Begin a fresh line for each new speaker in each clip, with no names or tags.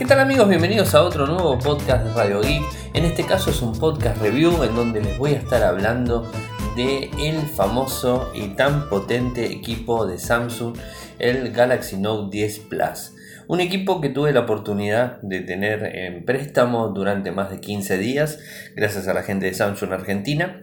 ¿Qué tal amigos? Bienvenidos a otro nuevo podcast de Radio Geek. En este caso es un podcast review en donde les voy a estar hablando de el famoso y tan potente equipo de Samsung, el Galaxy Note 10 Plus. Un equipo que tuve la oportunidad de tener en préstamo durante más de 15 días, gracias a la gente de Samsung Argentina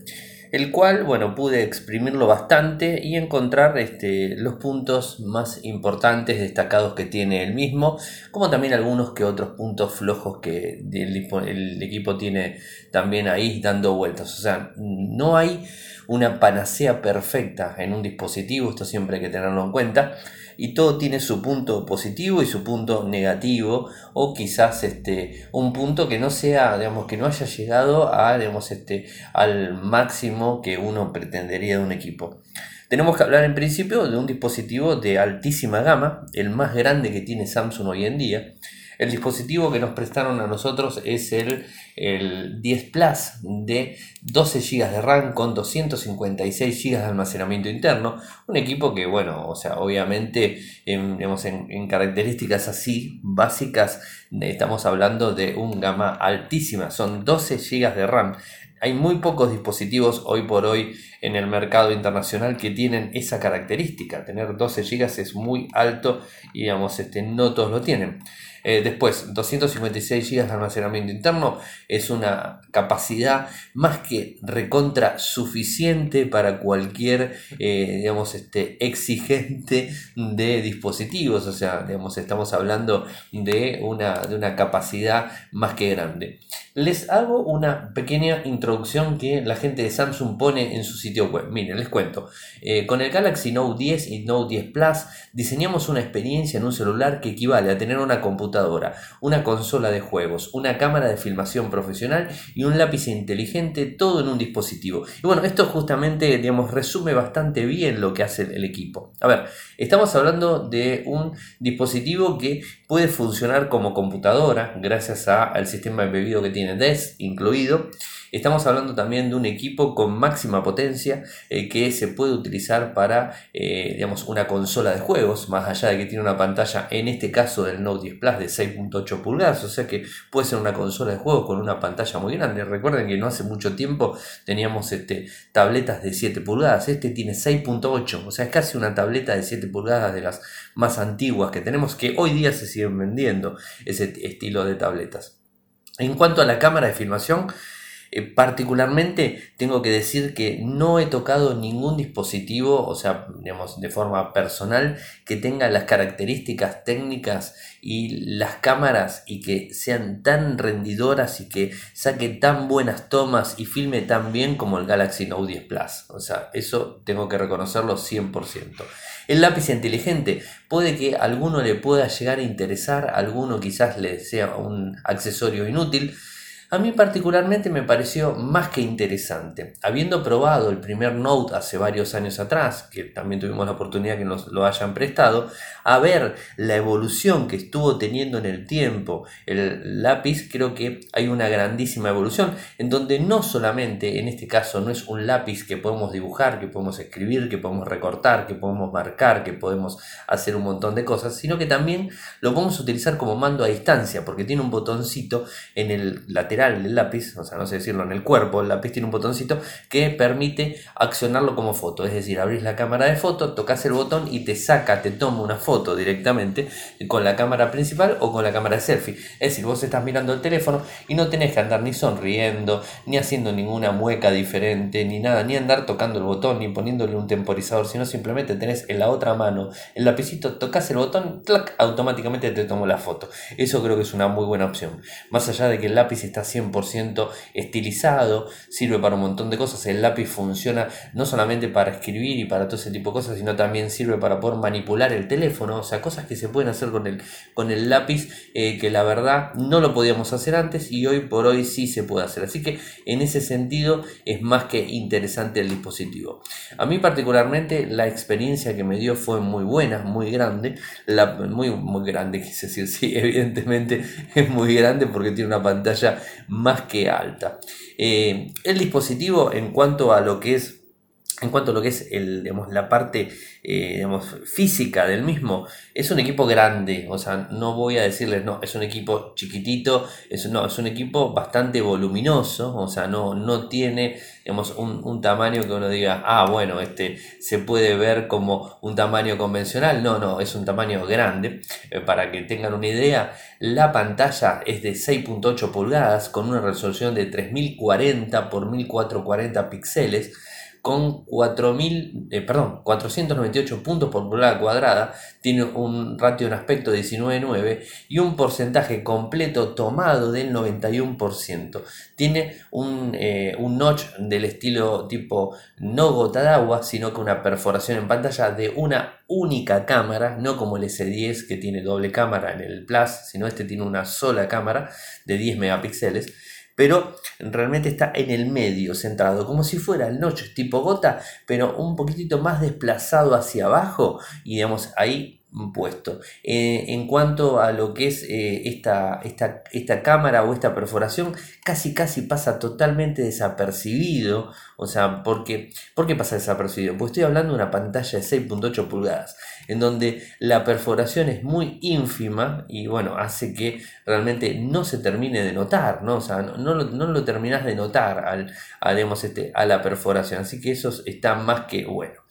el cual, bueno, pude exprimirlo bastante y encontrar este, los puntos más importantes, destacados que tiene el mismo, como también algunos que otros puntos flojos que el, equipo tiene también ahí dando vueltas. O sea, no hay una panacea perfecta en un dispositivo, esto siempre hay que tenerlo en cuenta y todo tiene su punto positivo y su punto negativo o quizás este, un punto que no sea, digamos, que no haya llegado a, digamos, este, al máximo que uno pretendería de un equipo. Tenemos que hablar en principio de un dispositivo de altísima gama, el más grande que tiene Samsung hoy en día, el dispositivo que nos prestaron a nosotros es el, el 10 Plus de 12 GB de RAM con 256 GB de almacenamiento interno. Un equipo que, bueno, o sea, obviamente en, en, características así básicas estamos hablando de un gama altísima. Son 12 GB de RAM hay muy pocos dispositivos hoy por hoy en el mercado internacional que tienen esa característica. Tener 12 GB es muy alto y digamos, este, no todos lo tienen. Eh, después, 256 GB de almacenamiento interno es una capacidad más que recontra suficiente para cualquier, eh, digamos, este, exigente de dispositivos. O sea, digamos, estamos hablando de una, de una capacidad más que grande. Les hago una pequeña introducción que la gente de Samsung pone en su sitio Miren, les cuento. Eh, con el Galaxy Note 10 y Note 10 Plus diseñamos una experiencia en un celular que equivale a tener una computadora una consola de juegos, una cámara de filmación profesional y un lápiz inteligente, todo en un dispositivo. Y bueno, esto justamente, digamos, resume bastante bien lo que hace el equipo. A ver, estamos hablando de un dispositivo que puede funcionar como computadora gracias al sistema embebido que tiene DES incluido. Estamos hablando también de un equipo con máxima potencia eh, que se puede utilizar para eh, digamos, una consola de juegos, más allá de que tiene una pantalla, en este caso del Note 10 Plus, de 6.8 pulgadas, o sea que puede ser una consola de juegos con una pantalla muy grande. Recuerden que no hace mucho tiempo teníamos este, tabletas de 7 pulgadas, este tiene 6.8, o sea, es casi una tableta de 7 pulgadas de las más antiguas que tenemos, que hoy día se siguen vendiendo ese estilo de tabletas. En cuanto a la cámara de filmación, eh, particularmente tengo que decir que no he tocado ningún dispositivo, o sea, digamos, de forma personal, que tenga las características técnicas y las cámaras y que sean tan rendidoras y que saque tan buenas tomas y filme tan bien como el Galaxy Note 10 Plus. O sea, eso tengo que reconocerlo 100%. El lápiz inteligente puede que a alguno le pueda llegar a interesar, a alguno quizás le sea un accesorio inútil, a mí particularmente me pareció más que interesante. Habiendo probado el primer Note hace varios años atrás, que también tuvimos la oportunidad que nos lo hayan prestado, a ver la evolución que estuvo teniendo en el tiempo el lápiz, creo que hay una grandísima evolución, en donde no solamente, en este caso, no es un lápiz que podemos dibujar, que podemos escribir, que podemos recortar, que podemos marcar, que podemos hacer un montón de cosas, sino que también lo podemos utilizar como mando a distancia, porque tiene un botoncito en el lateral el lápiz, o sea, no sé decirlo en el cuerpo, el lápiz tiene un botoncito que permite accionarlo como foto, es decir, abrís la cámara de foto, tocas el botón y te saca, te toma una foto directamente con la cámara principal o con la cámara de selfie. Es decir, vos estás mirando el teléfono y no tenés que andar ni sonriendo, ni haciendo ninguna mueca diferente, ni nada, ni andar tocando el botón, ni poniéndole un temporizador, sino simplemente tenés en la otra mano el lapicito, tocas el botón, clac, automáticamente te tomo la foto. Eso creo que es una muy buena opción. Más allá de que el lápiz está 100% estilizado, sirve para un montón de cosas. El lápiz funciona no solamente para escribir y para todo ese tipo de cosas, sino también sirve para poder manipular el teléfono, o sea, cosas que se pueden hacer con el, con el lápiz eh, que la verdad no lo podíamos hacer antes y hoy por hoy sí se puede hacer. Así que en ese sentido es más que interesante el dispositivo. A mí particularmente la experiencia que me dio fue muy buena, muy grande, muy, muy grande, quise decir, sí, evidentemente es muy grande porque tiene una pantalla más que alta. Eh, el dispositivo en cuanto a lo que es en cuanto a lo que es el, digamos, la parte eh, física del mismo, es un equipo grande, o sea, no voy a decirles, no, es un equipo chiquitito, es, no, es un equipo bastante voluminoso, o sea, no, no tiene digamos, un, tamaño que uno diga, ah, bueno, este se puede ver como un tamaño convencional, no, no, es un tamaño grande, eh, para que tengan una idea, la pantalla es de 6.8 pulgadas con una resolución de 3040 por 1440 píxeles, con 4.000, eh, perdón, 498 puntos por pulgada cuadrada, tiene un ratio en aspecto de 19.9 y un porcentaje completo tomado del 91%. Tiene un, eh, un notch del estilo tipo no gota de agua, sino que una perforación en pantalla de una única cámara, no como el S10 que tiene doble cámara en el Plus, sino este tiene una sola cámara de 10 megapíxeles pero realmente está en el medio, centrado, como si fuera el notch tipo gota, pero un poquitito más desplazado hacia abajo y digamos ahí puesto. Eh, en cuanto a lo que es eh, esta, esta, esta, cámara o esta perforación, casi casi pasa totalmente desapercibido. O sea, porque, ¿por qué pasa desapercibido? Pues estoy hablando de una pantalla de 6.8 pulgadas, en donde la perforación es muy ínfima y bueno, hace que realmente no se termine de notar, ¿no? O sea, no, lo, no terminas de notar al, este, a la perforación. Así que eso está más que bueno.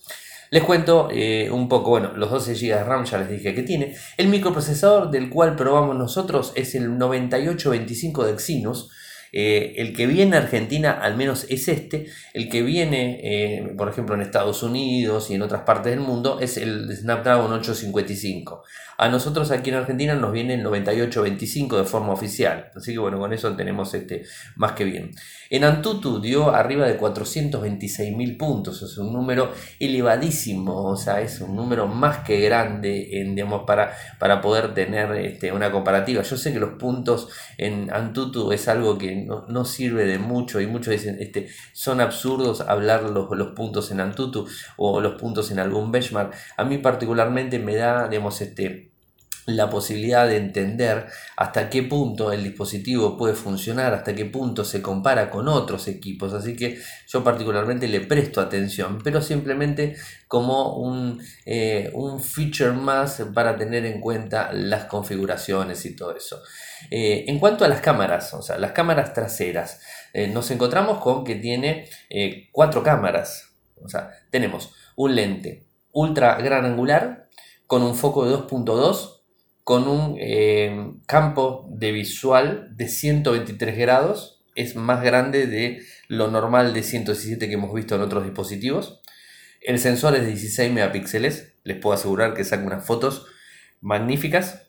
Les cuento eh, un poco, bueno, los 12 GB de RAM ya les dije que tiene. El microprocesador del cual probamos nosotros es el 9825 de Exynos. Eh, el que viene a Argentina al menos es este. El que viene, eh, por ejemplo, en Estados Unidos y en otras partes del mundo es el Snapdragon 855. A nosotros aquí en Argentina nos viene el 9825 de forma oficial. Así que bueno, con eso tenemos este más que bien. En Antutu dio arriba de 426 mil puntos. Es un número elevadísimo. O sea, es un número más que grande en, digamos, para, para poder tener este, una comparativa. Yo sé que los puntos en Antutu es algo que no, sirve de mucho y muchos dicen, este, son absurdos hablar los, los puntos en Antutu o los puntos en algún benchmark. A mí particularmente me da, digamos, este, la posibilidad de entender hasta qué punto el dispositivo puede funcionar, hasta qué punto se compara con otros equipos. Así que yo particularmente le presto atención, pero simplemente como un, eh, un feature más para tener en cuenta las configuraciones y todo eso. Eh, en cuanto a las cámaras, o sea, las cámaras traseras, eh, nos encontramos con que tiene cuatro cámaras. O sea, tenemos un lente ultra gran angular con un foco de 2.2 con un eh, campo de visual de 123 grados, es más grande de lo normal de 117 que hemos visto en otros dispositivos. El sensor es de 16 megapíxeles, les puedo asegurar que saca unas fotos magníficas.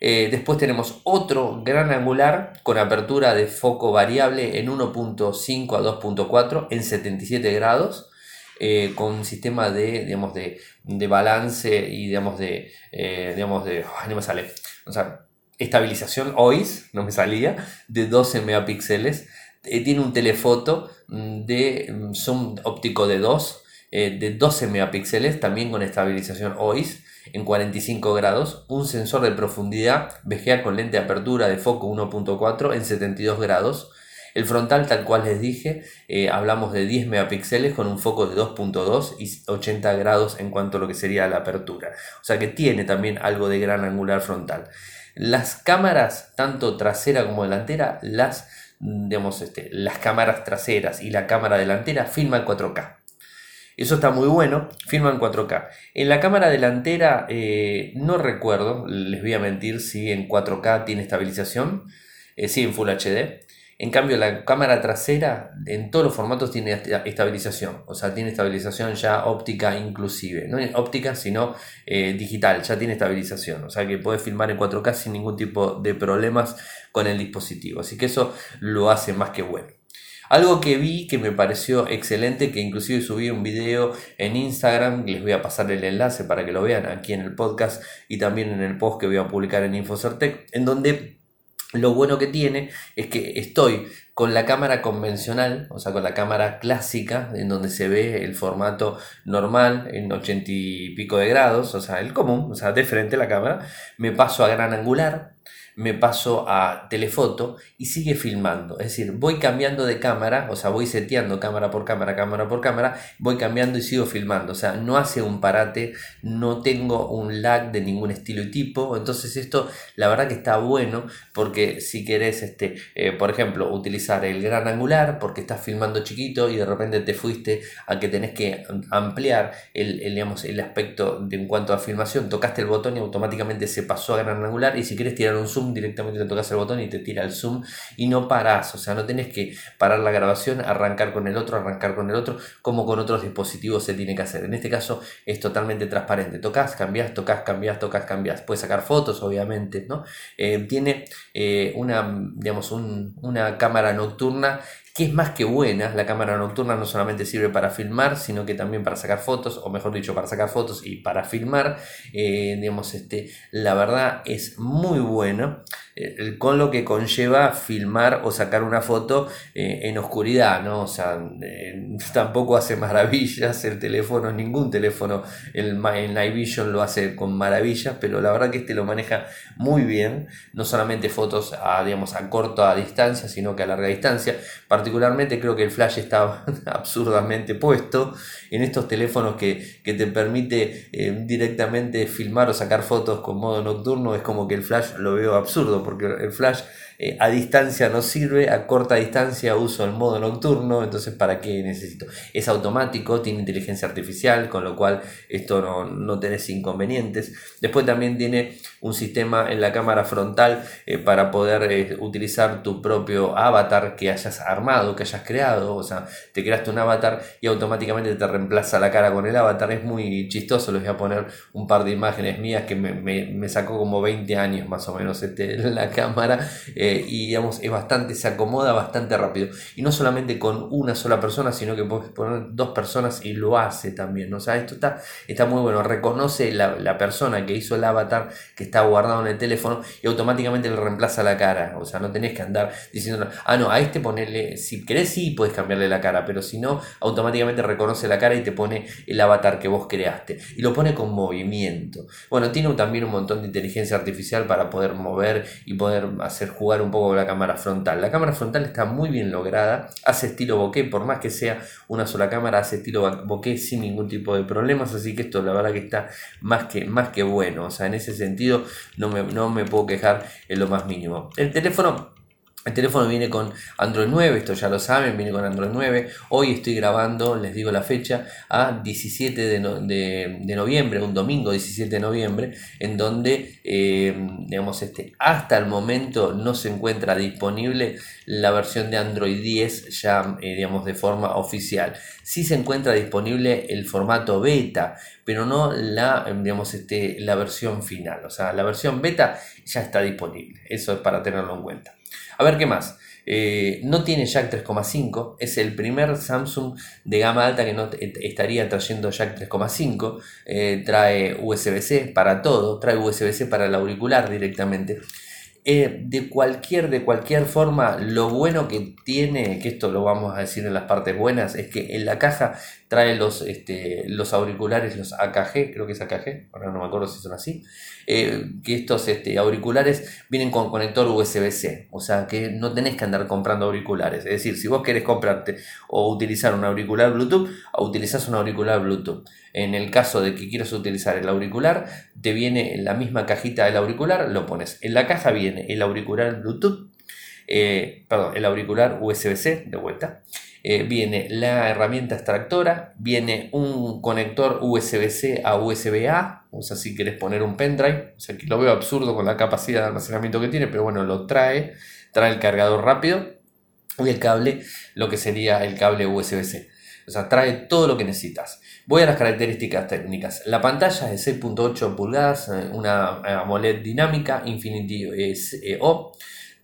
Eh, después tenemos otro gran angular con apertura de foco variable en 1.5 a 2.4 en 77 grados eh, con un sistema de, digamos, de, balance y digamos de, eh, digamos de, no me sale, o sea, estabilización OIS, no me salía, de 12 megapíxeles. Eh, tiene un telefoto mm, de mm, zoom óptico de 2, de 12 megapíxeles, también con estabilización OIS en 45 grados, un sensor de profundidad VGA con lente de apertura de foco 1.4 en 72 grados, el frontal, tal cual les dije, eh, hablamos de 10 megapíxeles con un foco de 2.2 y 80 grados en cuanto a lo que sería la apertura. O sea que tiene también algo de gran angular frontal. Las cámaras, tanto trasera como delantera, las, digamos, este, las cámaras traseras y la cámara delantera filman 4K. Eso está muy bueno, filman 4K. En la cámara delantera eh, no recuerdo, les voy a mentir si en 4K tiene estabilización, eh, sí en Full HD. En cambio, la cámara trasera en todos los formatos tiene estabilización, o sea, tiene estabilización ya óptica inclusive, no óptica, sino eh, digital, ya tiene estabilización, o sea que puede filmar en 4K sin ningún tipo de problemas con el dispositivo, así que eso lo hace más que bueno. Algo que vi que me pareció excelente, que inclusive subí un video en Instagram, les voy a pasar el enlace para que lo vean aquí en el podcast y también en el post que voy a publicar en Infocertec, en donde lo bueno que tiene es que estoy con la cámara convencional, o sea, con la cámara clásica, en donde se ve el formato normal en 80 y pico de grados, o sea, el común, o sea, de frente a la cámara, me paso a gran angular, me paso a telefoto y sigue filmando. Es decir, voy cambiando de cámara, o sea, voy seteando cámara por cámara, cámara por cámara, voy cambiando y sigo filmando. O sea, no hace un parate, no tengo un lag de ningún estilo y tipo. Entonces esto, la verdad que está bueno porque si querés, este, eh, por ejemplo, utilizar el gran angular porque estás filmando chiquito y de repente te fuiste a que tenés que ampliar el, digamos, el aspecto de, en cuanto a filmación, tocaste el botón y automáticamente se pasó a gran angular y si quieres tirar un zoom directamente te tocas el botón y te tira el zoom y no parás, o sea, no tenés que parar la grabación, arrancar con el otro, arrancar con el otro, como con otros dispositivos se tiene que hacer. En este caso es totalmente transparente, tocas, cambias, tocas, cambias, tocas, cambias. Puedes sacar fotos, obviamente, ¿no? Eh, tiene eh, una, digamos, una cámara nocturna que es más que buena. La cámara nocturna no solamente sirve para filmar, sino que también para sacar fotos, o mejor dicho, para sacar fotos y para filmar. Eh, digamos, este, la verdad es muy bueno. Eh, con lo que conlleva filmar o sacar una foto eh, en oscuridad, ¿no? O sea, tampoco hace maravillas el teléfono, ningún teléfono, el, el Night Vision lo hace con maravillas, pero la verdad que este lo maneja muy bien, no solamente fotos a, digamos, a corta distancia, sino que a larga distancia. Particularmente creo que el flash está absurdamente puesto en estos teléfonos que, te permite eh, directamente filmar o sacar fotos con modo nocturno, es como que el flash lo veo absurdo porque el flash eh, a distancia no sirve, a corta distancia uso el modo nocturno, entonces ¿para qué necesito? Es automático, tiene inteligencia artificial, con lo cual esto no, no tenés inconvenientes. Después también tiene un sistema en la cámara frontal eh, para poder eh, utilizar tu propio avatar que hayas armado, que hayas creado, o sea, te creaste un avatar y automáticamente te reemplaza la cara con el avatar, es muy chistoso, les voy a poner un par de imágenes mías que me, me, sacó como 20 años más o menos este, la cámara. Y digamos, es bastante, se acomoda bastante rápido. Y no solamente con una sola persona, sino que puedes poner dos personas y lo hace también. O sea, esto está, está muy bueno. Reconoce la, persona que hizo el avatar que está guardado en el teléfono y automáticamente le reemplaza la cara. O sea, no tenés que andar diciendo, ah, no, a este ponerle, si querés sí puedes cambiarle la cara, pero si no, automáticamente reconoce la cara y te pone el avatar que vos creaste. Y lo pone con movimiento. Bueno, tiene también un montón de inteligencia artificial para poder mover y poder hacer jugar un poco la cámara frontal. La cámara frontal está muy bien lograda, hace estilo bokeh, por más que sea una sola cámara, hace estilo bokeh sin ningún tipo de problemas, así que esto la verdad que está más que, más que bueno, o sea, en ese sentido no me, no me puedo quejar en lo más mínimo. El teléfono el teléfono viene con Android 9, esto ya lo saben, viene con Android 9. Hoy estoy grabando, les digo la fecha, a 17 de, noviembre, un domingo 17 de noviembre, en donde, eh, digamos, este, hasta el momento no se encuentra disponible la versión de Android 10 ya, eh, digamos, de forma oficial. Sí se encuentra disponible el formato beta, pero no la, digamos, este, la versión final. O sea, la versión beta ya está disponible. Eso es para tenerlo en cuenta. A ver qué más. Eh, no tiene jack 3,5, es el primer Samsung de gama alta que no estaría trayendo jack 3,5, eh, trae USB-C para todo, trae USB-C para el auricular directamente. Eh, de cualquier, de cualquier forma, lo bueno que tiene, que esto lo vamos a decir en las partes buenas, es que en la caja trae los, este, los auriculares, los AKG, creo que es AKG, ahora no me acuerdo si son así, eh, que estos este, auriculares vienen con conector USB-C, o sea que no tenés que andar comprando auriculares, es decir, si vos querés comprarte o utilizar un auricular Bluetooth, utilizás un auricular Bluetooth. En el caso de que quieras utilizar el auricular, te viene en la misma cajita del auricular, lo pones. En la caja viene el auricular Bluetooth, eh, perdón, el auricular USB-C de vuelta. Eh, viene la herramienta extractora, viene un conector USB-C a USB-A, o sea, si quieres poner un pendrive, o sea, que lo veo absurdo con la capacidad de almacenamiento que tiene, pero bueno, lo trae, trae el cargador rápido y el cable, lo que sería el cable USB-C. O sea, trae todo lo que necesitas. Voy a las características técnicas. La pantalla es de 6.8 pulgadas, eh, una eh, AMOLED dinámica, Infinity O.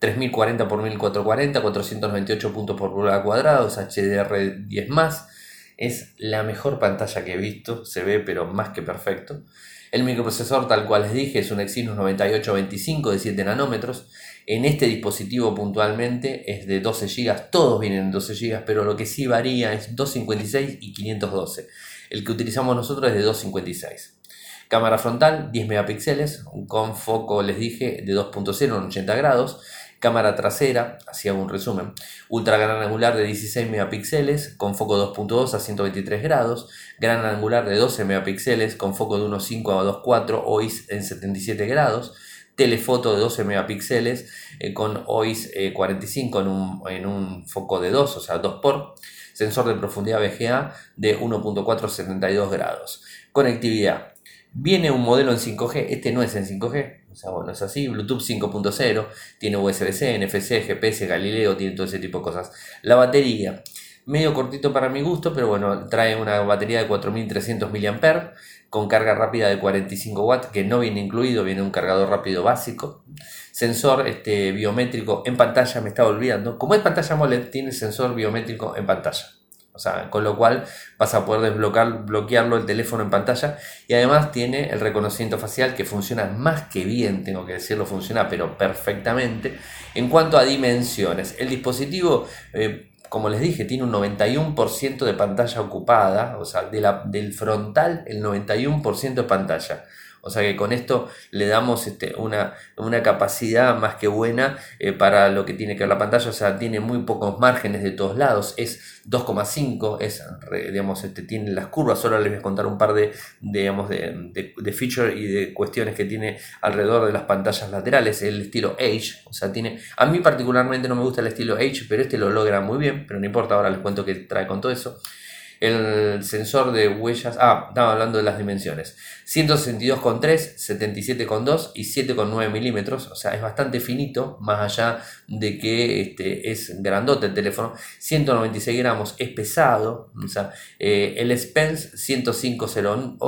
3040 x 1440, 498 puntos por pulgada cuadrada, es HDR10 más. Es la mejor pantalla que he visto, se ve pero más que perfecto. El microprocesor, tal cual les dije, es un Exynos 9825 de 7 nanómetros. En este dispositivo puntualmente es de 12 GB, todos vienen en 12 GB, pero lo que sí varía es 256 y 512. El que utilizamos nosotros es de 256. Cámara frontal 10 megapíxeles con foco, les dije, de 2.0 en 80 grados. Cámara trasera, así hago un resumen, ultra gran angular de 16 megapíxeles con foco 2.2 a 123 grados, gran angular de 12 megapíxeles con foco de 1.5 a 2.4 OIS en 77 grados, telefoto de 12 megapíxeles eh, con OIS 45 en un, en un, foco de 2, o sea 2 por, sensor de profundidad VGA de 1.472 grados. Conectividad. Viene un modelo en 5G, este no es en 5G, o sea, bueno, es así. Bluetooth 5.0, tiene USB-C, NFC, GPS, Galileo, tiene todo ese tipo de cosas. La batería, medio cortito para mi gusto, pero bueno, trae una batería de 4300 mAh con carga rápida de 45 watts, que no viene incluido, viene un cargador rápido básico. Sensor este, biométrico en pantalla, me estaba olvidando. Como es pantalla AMOLED, tiene sensor biométrico en pantalla. O sea, con lo cual vas a poder desbloquear, bloquearlo el teléfono en pantalla y además tiene el reconocimiento facial que funciona más que bien, tengo que decirlo, funciona pero perfectamente. En cuanto a dimensiones, el dispositivo, eh, como les dije, tiene un 91% de pantalla ocupada, o sea, del frontal el 91% de pantalla. O sea que con esto le damos este, una, una, capacidad más que buena eh, para lo que tiene que ver la pantalla. O sea, tiene muy pocos márgenes de todos lados. Es 2,5, es, digamos, este, tiene las curvas. Ahora les voy a contar un par de, digamos, de, de, features y de cuestiones que tiene alrededor de las pantallas laterales. El estilo Edge. O sea, tiene. A mí particularmente no me gusta el estilo Edge, pero este lo logra muy bien. Pero no importa, ahora les cuento qué trae con todo eso el sensor de huellas, ah, estaba hablando de las dimensiones, 162,3, 77,2 y 7,9 milímetros, o sea, es bastante finito, más allá de que este, es grandote el teléfono, 196 gramos, es pesado, o sea, eh, el Spence 105,08,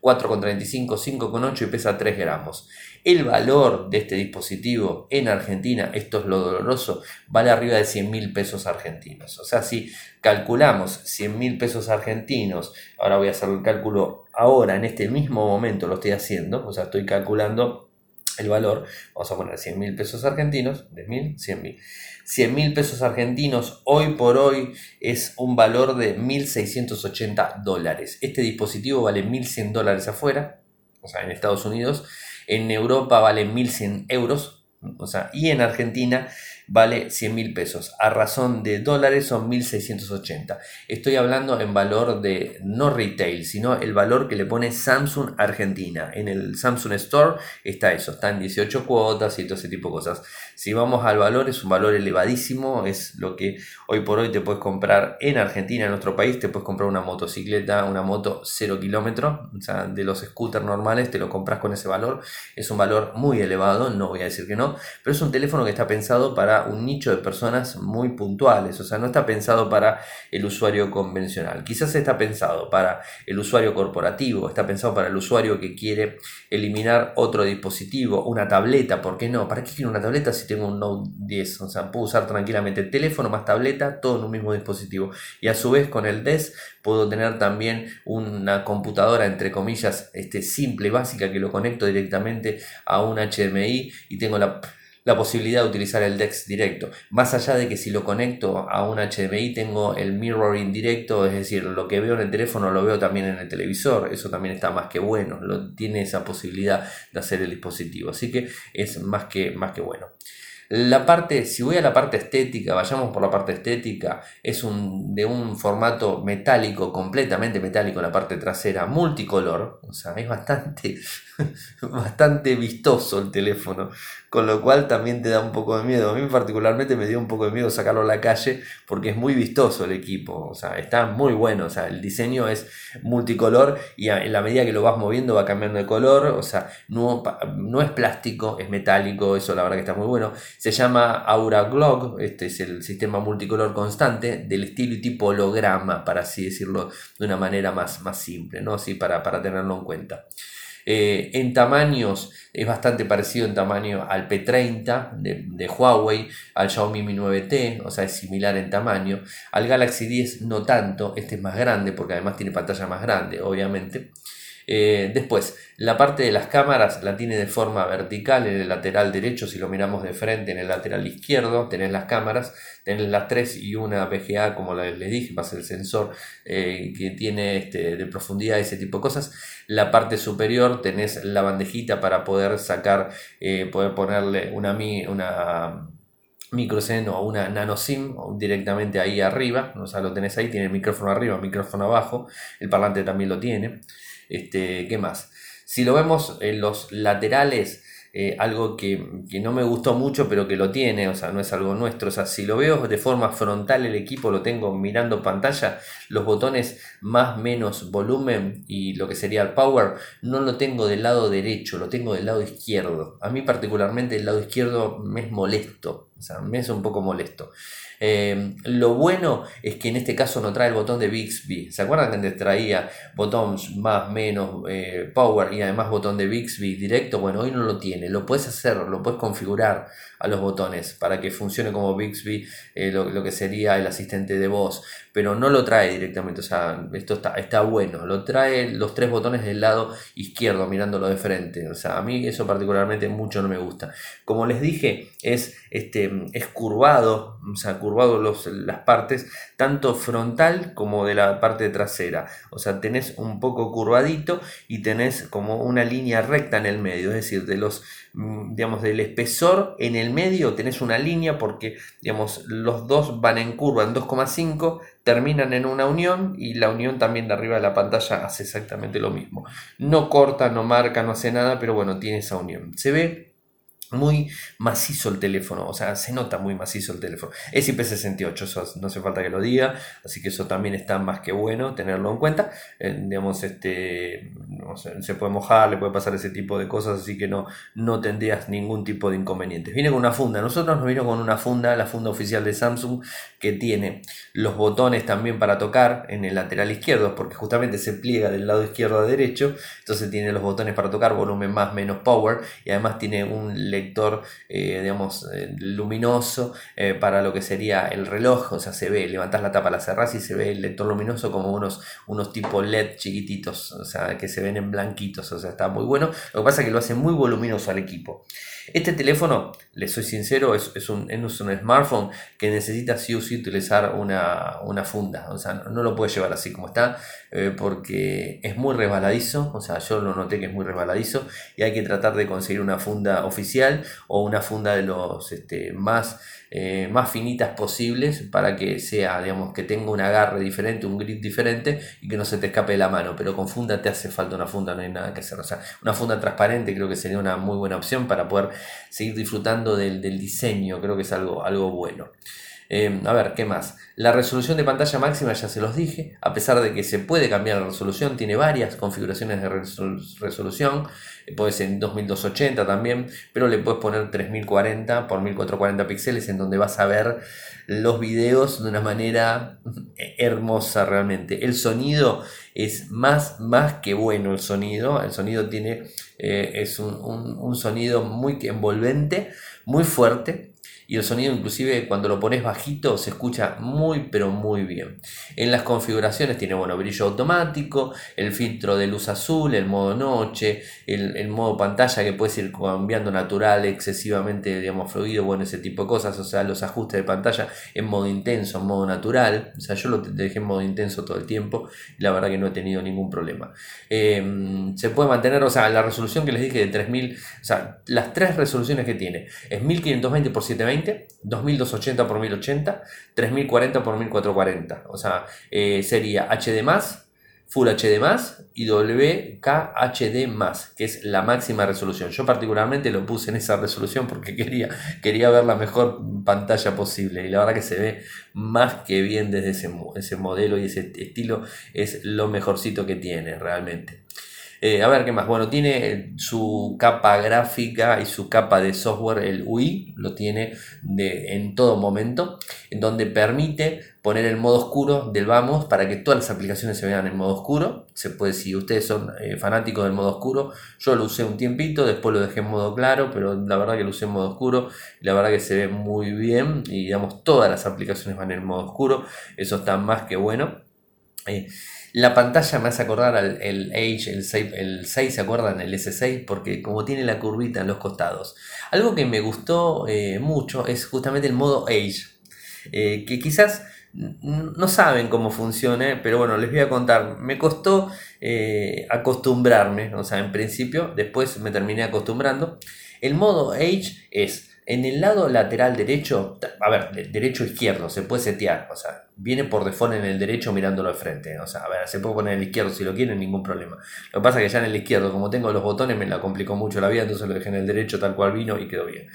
4,35, 5,8 y pesa 3 gramos. El valor de este dispositivo en Argentina, esto es lo doloroso, vale arriba de 100 mil pesos argentinos. O sea, si calculamos 100 mil pesos argentinos, ahora voy a hacer el cálculo ahora, en este mismo momento lo estoy haciendo, o sea, estoy calculando el valor, vamos a poner 100 mil pesos argentinos, de mil, 100 mil. 100 mil pesos argentinos hoy por hoy es un valor de 1.680 dólares. Este dispositivo vale 1.100 dólares afuera, o sea, en Estados Unidos, en Europa vale 1.100 euros, o sea, y en Argentina vale 100 mil pesos. A razón de dólares son 1.680. Estoy hablando en valor de no retail, sino el valor que le pone Samsung Argentina. En el Samsung Store está eso, está en 18 cuotas y todo ese tipo de cosas. Si vamos al valor, es un valor elevadísimo, es lo que hoy por hoy te puedes comprar en Argentina, en nuestro país, te puedes comprar una motocicleta, una moto 0 kilómetros, o sea, de los scooters normales, te lo compras con ese valor. Es un valor muy elevado, no voy a decir que no, pero es un teléfono que está pensado para un nicho de personas muy puntuales, o sea, no está pensado para el usuario convencional. Quizás está pensado para el usuario corporativo, está pensado para el usuario que quiere eliminar otro dispositivo, una tableta, ¿por qué no? ¿Para qué quiero una tableta si tengo un Note 10? O sea, puedo usar tranquilamente teléfono más tableta, todo en un mismo dispositivo. Y a su vez con el DES puedo tener también una computadora, entre comillas, este, simple, básica, que lo conecto directamente a un HDMI y tengo la la posibilidad de utilizar el DeX directo. Más allá de que si lo conecto a un HDMI tengo el mirroring directo, es decir, lo que veo en el teléfono lo veo también en el televisor. Eso también está más que bueno, lo, tiene esa posibilidad de hacer el dispositivo. Así que es más que, más que bueno. La parte, si voy a la parte estética, vayamos por la parte estética, es un, de un formato metálico, completamente metálico la parte trasera, multicolor, o sea, es bastante, bastante vistoso el teléfono, con lo cual también te da un poco de miedo. A mí particularmente me dio un poco de miedo sacarlo a la calle porque es muy vistoso el equipo, o sea, está muy bueno, o sea, el diseño es multicolor y en la medida que lo vas moviendo va cambiando de color, o sea, no, no es plástico, es metálico, eso la verdad que está muy bueno. Se llama Aura Glock, este es el sistema multicolor constante del estilo y tipo holograma, para así decirlo de una manera más, más simple, ¿no? Así para, para tenerlo en cuenta. Eh, en tamaños es bastante parecido en tamaño al P30 de, Huawei, al Xiaomi Mi 9T, o sea, es similar en tamaño. Al Galaxy 10 no tanto, este es más grande porque además tiene pantalla más grande, obviamente. Eh, después, la parte de las cámaras la tiene de forma vertical en el lateral derecho, si lo miramos de frente en el lateral izquierdo, tenés las cámaras, tenés las tres y una VGA, como les dije, más el sensor eh, que tiene este, de profundidad, ese tipo de cosas. La parte superior tenés la bandejita para poder sacar, eh, poder ponerle una, una micro o una nano SIM directamente ahí arriba, o sea, lo tenés ahí, tiene el micrófono arriba, micrófono abajo, el parlante también lo tiene. Este, ¿Qué más? Si lo vemos en los laterales, eh, algo que, no me gustó mucho, pero que lo tiene, o sea, no es algo nuestro. O sea, si lo veo de forma frontal el equipo, lo tengo mirando pantalla, los botones más menos volumen y lo que sería el power, no lo tengo del lado derecho, lo tengo del lado izquierdo. A mí particularmente el lado izquierdo me es molesto, o sea, me es un poco molesto. Eh, lo bueno es que en este caso no trae el botón de Bixby. ¿Se acuerdan que antes traía botón más, menos, eh, power y además botón de Bixby directo? Bueno, hoy no lo tiene. Lo puedes hacer, lo puedes configurar a los botones para que funcione como Bixby, eh, lo, que sería el asistente de voz, pero no lo trae directamente, o sea, esto está, está bueno, lo trae los tres botones del lado izquierdo, mirándolo de frente, o sea, a mí eso particularmente mucho no me gusta. Como les dije, es, este, es curvado, o sea, curvado los, las partes, tanto frontal como de la parte trasera, o sea, tenés un poco curvadito y tenés como una línea recta en el medio, es decir, de los digamos, del espesor en el medio tenés una línea porque, digamos, los dos van en curva en 2,5, terminan en una unión y la unión también de arriba de la pantalla hace exactamente lo mismo. No corta, no marca, no hace nada, pero bueno, tiene esa unión. Se ve muy macizo el teléfono, o sea, se nota muy macizo el teléfono. Es IP68, eso no hace falta que lo diga, así que eso también está más que bueno tenerlo en cuenta. Eh, digamos, este, se puede mojar, le puede pasar ese tipo de cosas, así que no, no tendrías ningún tipo de inconvenientes. Viene con una funda, nosotros nos vino con una funda, la funda oficial de Samsung, que tiene los botones también para tocar en el lateral izquierdo, porque justamente se pliega del lado izquierdo a derecho, entonces tiene los botones para tocar, volumen más, menos power, y además tiene un lector, eh, digamos, eh, luminoso eh, para lo que sería el reloj, o sea, se ve, levantas la tapa, la cerrás y se ve el lector luminoso como unos, unos tipo LED chiquititos, o sea, que se ven en blanquitos, o sea, está muy bueno. Lo que pasa es que lo hace muy voluminoso al equipo. Este teléfono, les soy sincero, es, un, un, smartphone que necesita sí o sí utilizar una, funda. O sea, no, lo puede llevar así como está porque es muy resbaladizo. O sea, yo lo noté que es muy resbaladizo y hay que tratar de conseguir una funda oficial o una funda de los este, más eh, más finitas posibles para que sea, digamos, que tenga un agarre diferente, un grip diferente y que no se te escape la mano. Pero con funda te hace falta una funda, no hay nada que hacer. O sea, una funda transparente creo que sería una muy buena opción para poder seguir disfrutando del, diseño. Creo que es algo, algo bueno. Eh, a ver, ¿qué más? La resolución de pantalla máxima ya se los dije, a pesar de que se puede cambiar la resolución, tiene varias configuraciones de resolución, eh, puede ser en 2280 también, pero le puedes poner 3040 por 1440 píxeles en donde vas a ver los videos de una manera hermosa realmente. El sonido es más, más que bueno el sonido, el sonido tiene, eh, es un, un sonido muy envolvente, muy fuerte, y el sonido inclusive cuando lo pones bajito se escucha muy pero muy bien. En las configuraciones tiene bueno brillo automático, el filtro de luz azul, el modo noche, el, modo pantalla que puedes ir cambiando natural, excesivamente digamos fluido, bueno ese tipo de cosas, o sea los ajustes de pantalla en modo intenso, en modo natural, o sea yo lo dejé en modo intenso todo el tiempo y la verdad que no he tenido ningún problema. Em, se puede mantener, o sea la resolución que les dije de 3000, o sea las tres resoluciones que tiene es 1520 x 720 2280 x 1080, 3040 x 1440. O sea, eh, sería HD Full HD y WKHD que es la máxima resolución. Yo particularmente lo puse en esa resolución porque quería, quería ver la mejor pantalla posible y la verdad que se ve más que bien desde ese modelo y ese estilo es lo mejorcito que tiene realmente. Eh, a ver, ¿qué más? Bueno, tiene su capa gráfica y su capa de software, el UI, lo tiene de, en todo momento, en donde permite poner el modo oscuro del Vamos para que todas las aplicaciones se vean en modo oscuro. Se puede, si ustedes son eh, fanáticos del modo oscuro, yo lo usé un tiempito, después lo dejé en modo claro, pero la verdad que lo usé en modo oscuro la verdad que se ve muy bien y digamos todas las aplicaciones van en modo oscuro, eso está más que bueno. Eh, La pantalla me hace acordar al el Age, el 6, el 6, ¿se acuerdan? El S6, porque como tiene la curvita en los costados. Algo que me gustó eh, mucho es justamente el modo Age, eh, que quizás no saben cómo funciona, pero bueno, les voy a contar. Me costó eh, acostumbrarme, o sea, en principio, después me terminé acostumbrando. El modo Age es en el lado lateral derecho, a ver, derecho izquierdo, se puede setear, o sea, viene por default en el derecho mirándolo de frente, o sea, a ver, se puede poner en el izquierdo si lo quieren, ningún problema. Lo que pasa es que ya en el izquierdo, como tengo los botones, me la complicó mucho la vida, entonces lo dejé en el derecho tal cual vino y quedó bien.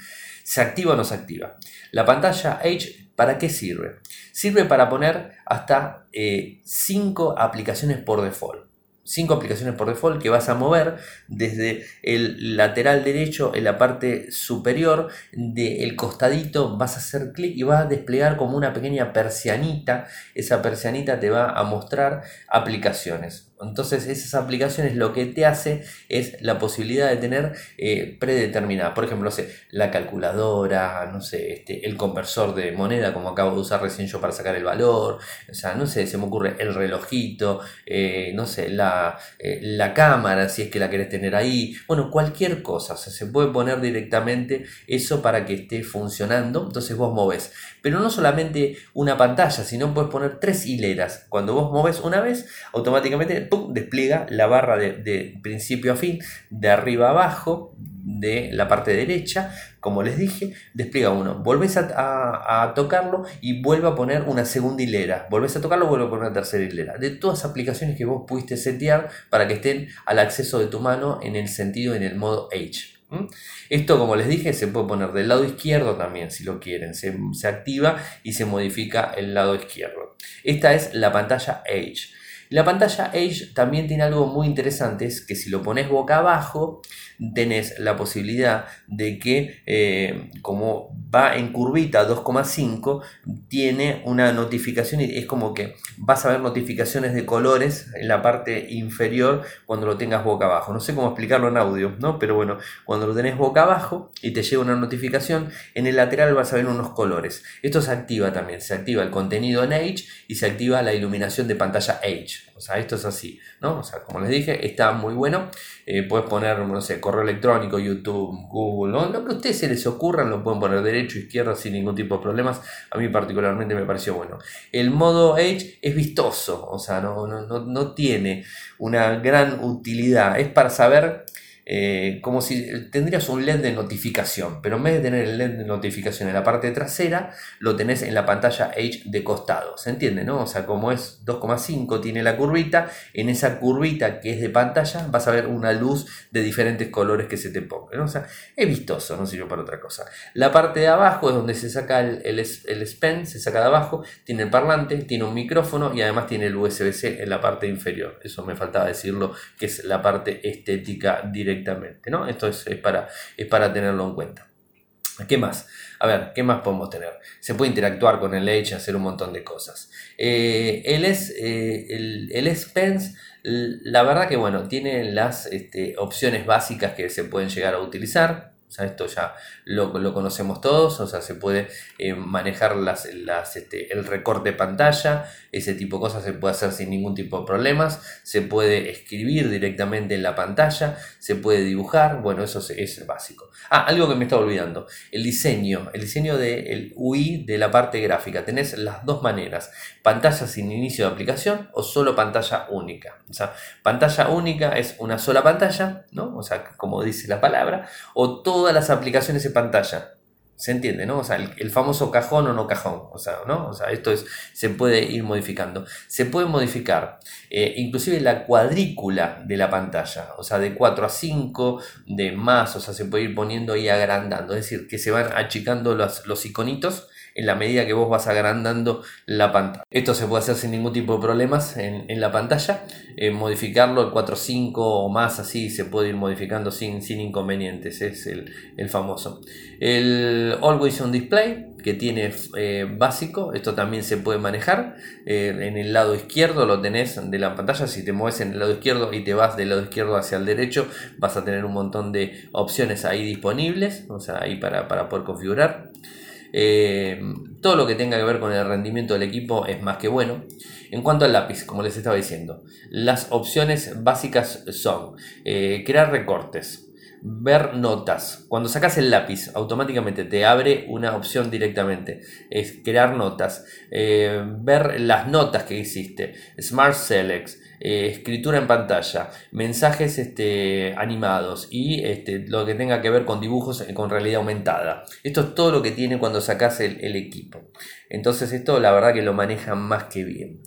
¿Se activa o no se activa? La pantalla H, ¿para qué sirve? Sirve para poner hasta 5 eh, aplicaciones por default cinco aplicaciones por default que vas a mover desde el lateral derecho en la parte superior del costadito vas a hacer clic y va a desplegar como una pequeña persianita. Esa persianita te va a mostrar aplicaciones entonces esas aplicaciones lo que te hace es la posibilidad de tener eh, predeterminada, por ejemplo, sé, la calculadora, no sé, este, el conversor de moneda como acabo de usar recién yo para sacar el valor, o sea, no sé, se me ocurre el relojito, eh, no sé, la, eh, la, cámara si es que la querés tener ahí, bueno, cualquier cosa, o sea, se puede poner directamente eso para que esté funcionando, entonces vos moves, pero no solamente una pantalla, sino puedes poner tres hileras, cuando vos moves una vez, automáticamente despliega la barra de, principio a fin, de arriba a abajo, de la parte derecha, como les dije, despliega uno, volvés a, tocarlo y vuelve a poner una segunda hilera, volvés a tocarlo, vuelve a poner una tercera hilera, de todas las aplicaciones que vos pudiste setear para que estén al acceso de tu mano en el sentido, en el modo H. Esto, como les dije, se puede poner del lado izquierdo también, si lo quieren. Se, se activa y se modifica el lado izquierdo. Esta es la pantalla H. La pantalla Age también tiene algo muy interesante, es que si lo pones boca abajo, tenés la posibilidad de que eh, como va en curvita 2,5 tiene una notificación y es como que vas a ver notificaciones de colores en la parte inferior cuando lo tengas boca abajo. No sé cómo explicarlo en audio ¿no? pero bueno cuando lo tenés boca abajo y te llega una notificación en el lateral vas a ver unos colores. Esto se activa también se activa el contenido en Edge y se activa la iluminación de pantalla Edge o sea esto es así ¿no? o sea como les dije está muy bueno eh, puedes poner no sé correo electrónico, YouTube, Google, lo que a ustedes se les ocurra, lo pueden poner derecho, izquierda sin ningún tipo de problemas. A mí particularmente me pareció bueno. El modo Edge es vistoso, o sea, no, no, no tiene una gran utilidad. Es para saber eh, como si tendrías un LED de notificación, pero en vez de tener el LED de notificación en la parte trasera, lo tenés en la pantalla H de costado. ¿Se entiende? No? O sea, como es 2,5, tiene la curvita, en esa curvita que es de pantalla vas a ver una luz de diferentes colores que se te ponga. O sea, es vistoso, no sirve para otra cosa. La parte de abajo es donde se saca el, el, el SPEN, se saca de abajo, tiene el parlante, tiene un micrófono y además tiene el USB-C en la parte inferior. Eso me faltaba decirlo, que es la parte estética directa directamente, ¿no? Esto es, para, es para tenerlo en cuenta. ¿Qué más? A ver, ¿qué más podemos tener? Se puede interactuar con el Edge, hacer un montón de cosas. Eh, el, es, eh, el, el la verdad que bueno, tiene las este, opciones básicas que se pueden llegar a utilizar. O sea, esto ya lo, conocemos todos, o sea, se puede eh, manejar las, este, el recorte de pantalla, ese tipo de cosas se puede hacer sin ningún tipo de problemas, se puede escribir directamente en la pantalla, se puede dibujar, bueno, eso es, básico. Ah, algo que me estaba olvidando, el diseño, el diseño del UI de la parte gráfica, tenés las dos maneras, pantalla sin inicio de aplicación o solo pantalla única. O sea, pantalla única es una sola pantalla, ¿no? O sea, como dice la palabra, o todo todas las aplicaciones de pantalla. ¿Se entiende, no? O sea, el, famoso cajón o no cajón. O sea, ¿no? O sea, esto es, se puede ir modificando. Se puede modificar eh, inclusive la cuadrícula de la pantalla. O sea, de 4 a 5, de más. O sea, se puede ir poniendo y agrandando. Es decir, que se van achicando los, los iconitos en la medida que vos vas agrandando la pantalla. Esto se puede hacer sin ningún tipo de problemas en, la pantalla. Eh, modificarlo el 4.5 o más así se puede ir modificando sin, sin inconvenientes. Es el, famoso. El Always on Display que tiene eh, básico. Esto también se puede manejar. Eh, en el lado izquierdo lo tenés de la pantalla. Si te mueves en el lado izquierdo y te vas del lado izquierdo hacia el derecho, vas a tener un montón de opciones ahí disponibles. O sea, ahí para, para poder configurar. Eh, todo lo que tenga que ver con el rendimiento del equipo es más que bueno. En cuanto al lápiz, como les estaba diciendo, las opciones básicas son eh, crear recortes, ver notas. Cuando sacas el lápiz, automáticamente te abre una opción directamente. Es crear notas, eh, ver las notas que hiciste, Smart Selects, eh, escritura en pantalla, mensajes este, animados y este, lo que tenga que ver con dibujos con realidad aumentada. Esto es todo lo que tiene cuando sacas el, equipo. Entonces esto la verdad que lo maneja más que bien.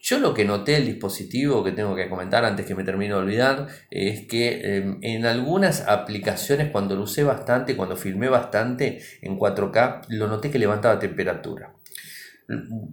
Yo lo que noté el dispositivo que tengo que comentar antes que me termine de olvidar es que em, en algunas aplicaciones cuando lo usé bastante, cuando filmé bastante en 4K, lo noté que levantaba temperatura.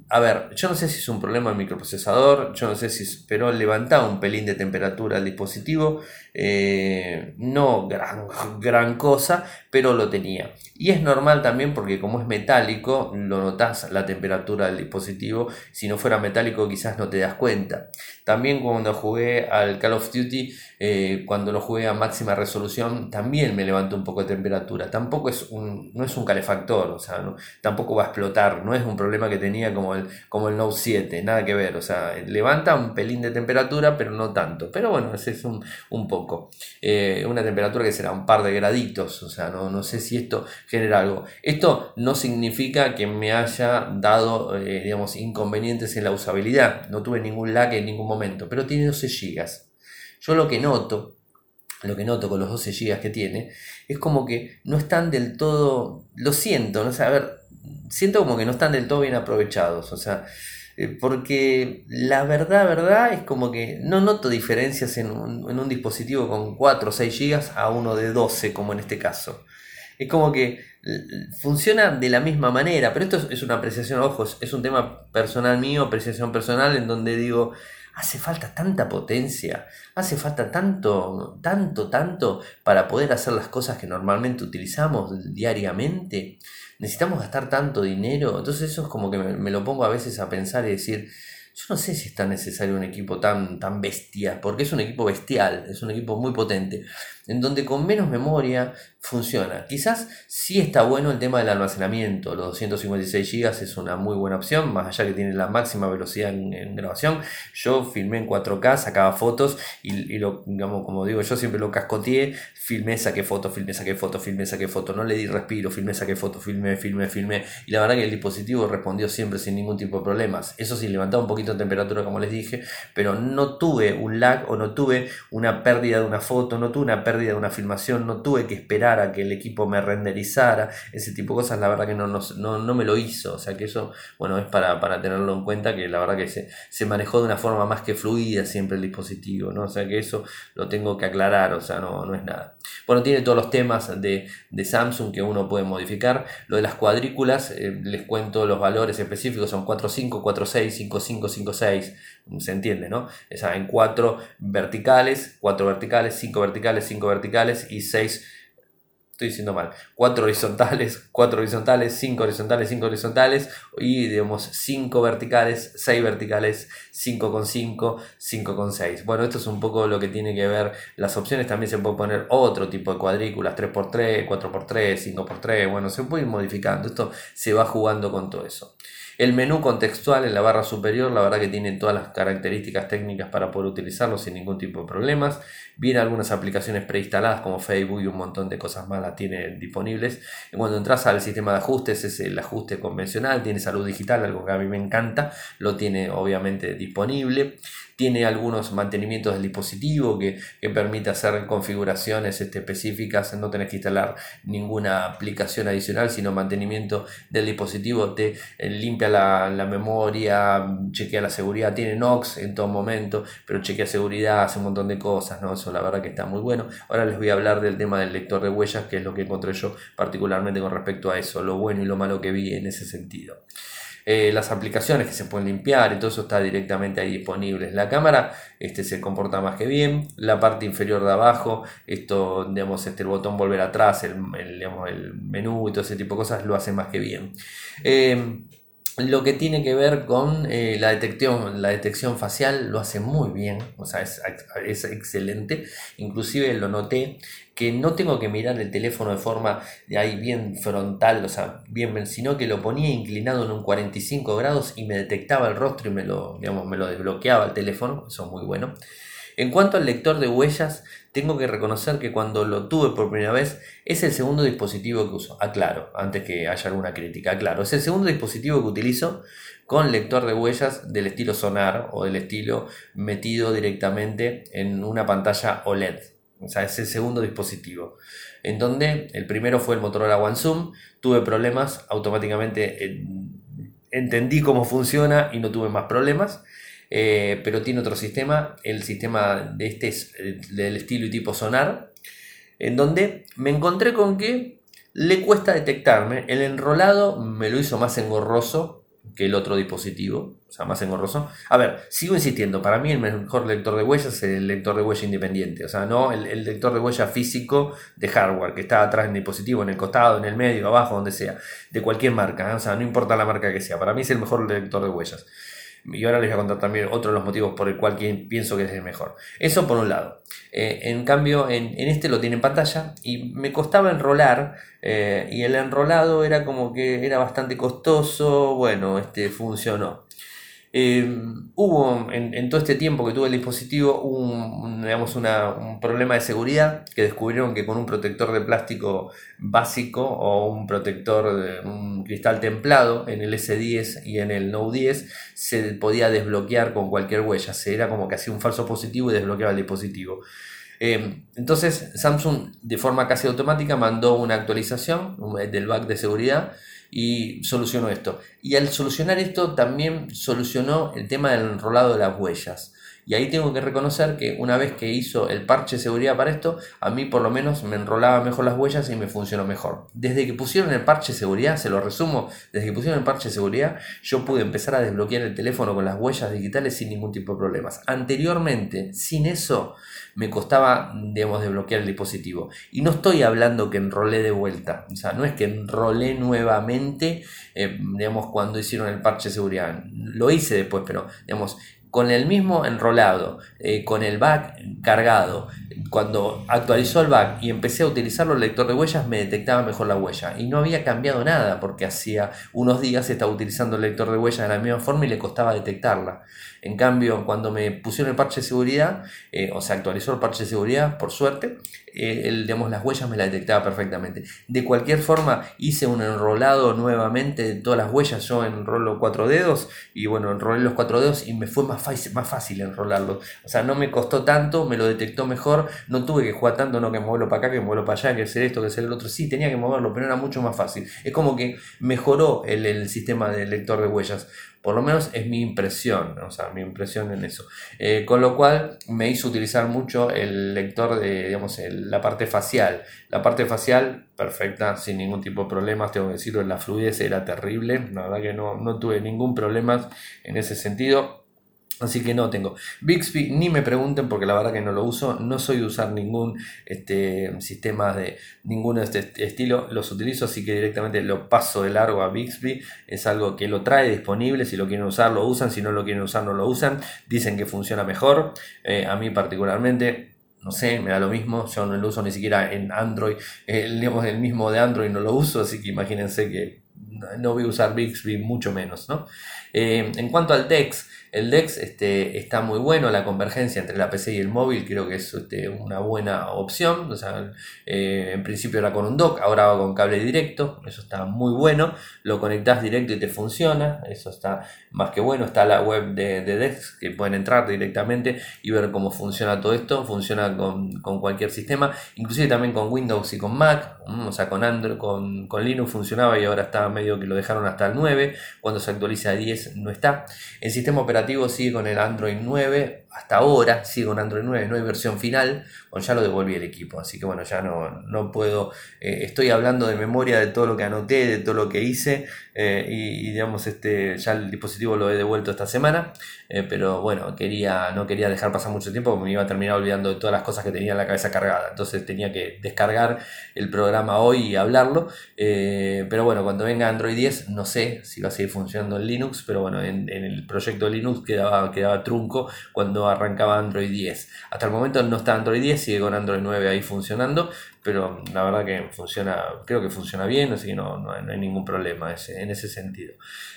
A ver, yo no sé si es un problema del microprocesador, yo no sé si, pero levantaba un pelín de temperatura al dispositivo, eh, no gran, gran cosa, pero lo tenía. Y es normal también porque como es metálico, lo notas la temperatura del dispositivo, si no fuera metálico quizás no te das cuenta. También cuando jugué al Call of Duty, eh, cuando lo jugué a máxima resolución, también me levantó un poco de temperatura. Tampoco es un, no es un calefactor, o sea, tampoco va a explotar, no es un problema que tenía como el, como el Note 7, nada que ver, o sea, levanta un pelín de temperatura, pero no tanto. Pero bueno, ese es un, un poco. Eh, una temperatura que será un par de graditos, o sea, no, no sé si esto genera algo. Esto no significa que me haya dado, eh, digamos, inconvenientes en la usabilidad, no tuve ningún lag en ningún momento, pero tiene 12 GB. Yo lo que noto, lo que noto con los 12 GB que tiene, es como que no están del todo, lo siento, no sé, a ver, siento como que no están del todo bien aprovechados, o sea, eh, porque la verdad, verdad, es como que no noto diferencias en un, en un dispositivo con 4 o 6 GB a uno de 12, como en este caso. Es como que funciona de la misma manera, pero esto es una apreciación, ojos, es un tema personal mío, apreciación personal, en donde digo, hace falta tanta potencia, hace falta tanto, tanto, tanto para poder hacer las cosas que normalmente utilizamos diariamente. Necesitamos gastar tanto dinero, entonces eso es como que me, lo pongo a veces a pensar y decir, yo no sé si es tan necesario un equipo tan, tan bestia, porque es un equipo bestial, es un equipo muy potente, en donde con menos memoria funciona. Quizás sí está bueno el tema del almacenamiento, los 256 GB es una muy buena opción, más allá que tiene la máxima velocidad en, grabación. Yo filmé en 4K, sacaba fotos y, lo, digamos, como digo, yo siempre lo cascoteé, filmé, saqué foto, filmé, saqué foto, filmé, saqué foto, no le di respiro, filmé, saqué foto, filmé, filmé, filmé, y la verdad que el dispositivo respondió siempre sin ningún tipo de problemas. Eso sí, levantaba un poquito de temperatura, como les dije, pero no tuve un lag o no tuve una pérdida de una foto, no tuve una pérdida de una filmación, no tuve que esperar a que el equipo me renderizara, ese tipo de cosas, la verdad que no, no, me lo hizo, o sea que eso, bueno, es para, tenerlo en cuenta, que la verdad que se, se, manejó de una forma más que fluida siempre el dispositivo, ¿no? O sea que eso lo tengo que aclarar, o sea, no, no es nada. Bueno, tiene todos los temas de, Samsung que uno puede modificar, lo de las cuadrículas, eh, les cuento los valores específicos, son 4.5, 4.6, 5.5, 5.6, se entiende, ¿no? O sea, en 4 verticales, 4 verticales, 5 verticales, 5 verticales y 6 estoy diciendo mal, 4 horizontales, 4 horizontales, 5 horizontales, 5 horizontales y digamos 5 verticales, 6 verticales, 5 con 5, 5 con 6. Bueno, esto es un poco lo que tiene que ver las opciones, también se puede poner otro tipo de cuadrículas, 3x3, 4x3, 5x3, bueno, se puede ir modificando, esto se va jugando con todo eso. El menú contextual en la barra superior, la verdad que tiene todas las características técnicas para poder utilizarlo sin ningún tipo de problemas. Viene algunas aplicaciones preinstaladas como Facebook y un montón de cosas más las tiene disponibles. Cuando entras al sistema de ajustes es el ajuste convencional, tiene salud digital, algo que a mí me encanta, lo tiene obviamente disponible tiene algunos mantenimientos del dispositivo que, permite hacer configuraciones este, específicas, no tenés que instalar ninguna aplicación adicional, sino mantenimiento del dispositivo, te eh, limpia la, memoria, chequea la seguridad, tiene Nox en todo momento, pero chequea seguridad, hace un montón de cosas, ¿no? Eso la verdad que está muy bueno. Ahora les voy a hablar del tema del lector de huellas, que es lo que encontré yo particularmente con respecto a eso, lo bueno y lo malo que vi en ese sentido. Eh, las aplicaciones que se pueden limpiar y todo eso está directamente ahí disponible. La cámara este, se comporta más que bien. La parte inferior de abajo, esto, digamos, este, el botón volver atrás, el, el menú y todo ese tipo de cosas lo hace más que bien. Eh, lo que tiene que ver con eh, la, detección, la detección facial lo hace muy bien, o sea, es, es, excelente. Inclusive lo noté que no tengo que mirar el teléfono de forma de ahí bien frontal, o sea, bien, sino que lo ponía inclinado en un 45 grados y me detectaba el rostro y me lo, digamos, me lo desbloqueaba el teléfono, eso es muy bueno. En cuanto al lector de huellas, tengo que reconocer que cuando lo tuve por primera vez es el segundo dispositivo que uso. Aclaro, antes que haya alguna crítica, aclaro. Es el segundo dispositivo que utilizo con lector de huellas del estilo sonar o del estilo metido directamente en una pantalla OLED. O sea, es el segundo dispositivo. En donde el primero fue el Motorola One Zoom. Tuve problemas, automáticamente entendí cómo funciona y no tuve más problemas. Eh, pero tiene otro sistema, el sistema de este es eh, del estilo y tipo sonar, en donde me encontré con que le cuesta detectarme, el enrolado me lo hizo más engorroso que el otro dispositivo, o sea, más engorroso. A ver, sigo insistiendo, para mí el mejor lector de huellas es el lector de huella independiente, o sea, no el, el, lector de huella físico de hardware que está atrás en el dispositivo, en el costado, en el medio, abajo, donde sea, de cualquier marca, ¿eh? o sea, no importa la marca que sea, para mí es el mejor lector de huellas. Y ahora les voy a contar también otro de los motivos por el cual pienso que es el mejor. Eso por un lado. Eh, en cambio, en, este lo tiene en pantalla y me costaba enrolar eh, y el enrolado era como que era bastante costoso. Bueno, este funcionó. Em, hubo en, todo este tiempo que tuve el dispositivo un, digamos un problema de seguridad que descubrieron que con un protector de plástico básico o un protector de un cristal templado en el S10 y en el Note 10 se podía desbloquear con cualquier huella. Se era como que hacía un falso positivo y desbloqueaba el dispositivo. Em, entonces Samsung de forma casi automática mandó una actualización del bug de seguridad y solucionó esto. Y al solucionar esto también solucionó el tema del enrolado de las huellas. Y ahí tengo que reconocer que una vez que hizo el parche de seguridad para esto, a mí por lo menos me enrolaba mejor las huellas y me funcionó mejor. Desde que pusieron el parche de seguridad, se lo resumo, desde que pusieron el parche de seguridad, yo pude empezar a desbloquear el teléfono con las huellas digitales sin ningún tipo de problemas. Anteriormente, sin eso, me costaba, digamos, desbloquear el dispositivo. Y no estoy hablando que enrolé de vuelta, o sea, no es que enrolé nuevamente, eh, digamos, cuando hicieron el parche de seguridad. Lo hice después, pero, digamos, con el mismo enrolado, eh, con el back cargado, cuando actualizó el back y empecé a utilizarlo el lector de huellas, me detectaba mejor la huella. Y no había cambiado nada, porque hacía unos días estaba utilizando el lector de huellas de la misma forma y le costaba detectarla. En cambio, cuando me pusieron el parche de seguridad, eh, o se actualizó el parche de seguridad, por suerte, eh, el, digamos, las huellas me las detectaba perfectamente. De cualquier forma, hice un enrolado nuevamente de todas las huellas. Yo enrolo cuatro dedos y bueno, enrolé los cuatro dedos y me fue más fácil, más fácil enrolarlo. O sea, no me costó tanto, me lo detectó mejor. No tuve que jugar tanto, no que moverlo para acá, que moverlo para allá, que hacer esto, que hacer el otro. Sí, tenía que moverlo, pero era mucho más fácil. Es como que mejoró el, el sistema del lector de huellas. Por lo menos es mi impresión, o sea, mi impresión en eso. Eh, con lo cual me hizo utilizar mucho el lector de, digamos, la parte facial. La parte facial, perfecta, sin ningún tipo de problemas, tengo que decirlo, la fluidez era terrible, la verdad que no, no tuve ningún problema en ese sentido. Así que no tengo. Bixby ni me pregunten porque la verdad que no lo uso. No soy de usar ningún este, sistema de ningún este estilo. Los utilizo así que directamente lo paso de largo a Bixby. Es algo que lo trae disponible. Si lo quieren usar lo usan. Si no lo quieren usar no lo usan. Dicen que funciona mejor. Eh, a mí particularmente no sé, me da lo mismo, yo no lo uso ni siquiera en Android, el, digamos, el mismo de Android no lo uso, así que imagínense que no voy a usar Bixby mucho menos, ¿no? Eh, en cuanto al DeX, el DeX este, está muy bueno, la convergencia entre la PC y el móvil creo que es este, una buena opción. O sea, eh, en principio era con un dock, ahora va con cable directo, eso está muy bueno. Lo conectas directo y te funciona, eso está más que bueno. Está la web de, DeX que pueden entrar directamente y ver cómo funciona todo esto. Funciona con, cualquier sistema, inclusive también con Windows y con Mac, o sea, con Android, con, con Linux funcionaba y ahora está medio que lo dejaron hasta el 9. Cuando se actualiza a 10 no está. El sistema operativo sigue con el Android 9, hasta ahora sigue con Android 9, no hay versión final, bueno, ya lo devolví el equipo, así que bueno, ya no, no puedo, eh, estoy hablando de memoria de todo lo que anoté, de todo lo que hice, eh, y, digamos, este, ya el dispositivo lo he devuelto esta semana, eh, pero bueno, quería, no quería dejar pasar mucho tiempo me iba a terminar olvidando de todas las cosas que tenía en la cabeza cargada, entonces tenía que descargar el programa hoy y hablarlo, pero bueno, cuando venga Android 10, no sé si va a seguir funcionando en Linux, pero bueno, en, en el proyecto Linux quedaba, quedaba trunco cuando arrancaba Android 10. Hasta el momento no está Android 10, sigue con Android 9 ahí funcionando, pero la verdad que funciona, creo que funciona bien, así que no, no, hay, ningún problema ese, en ese sentido.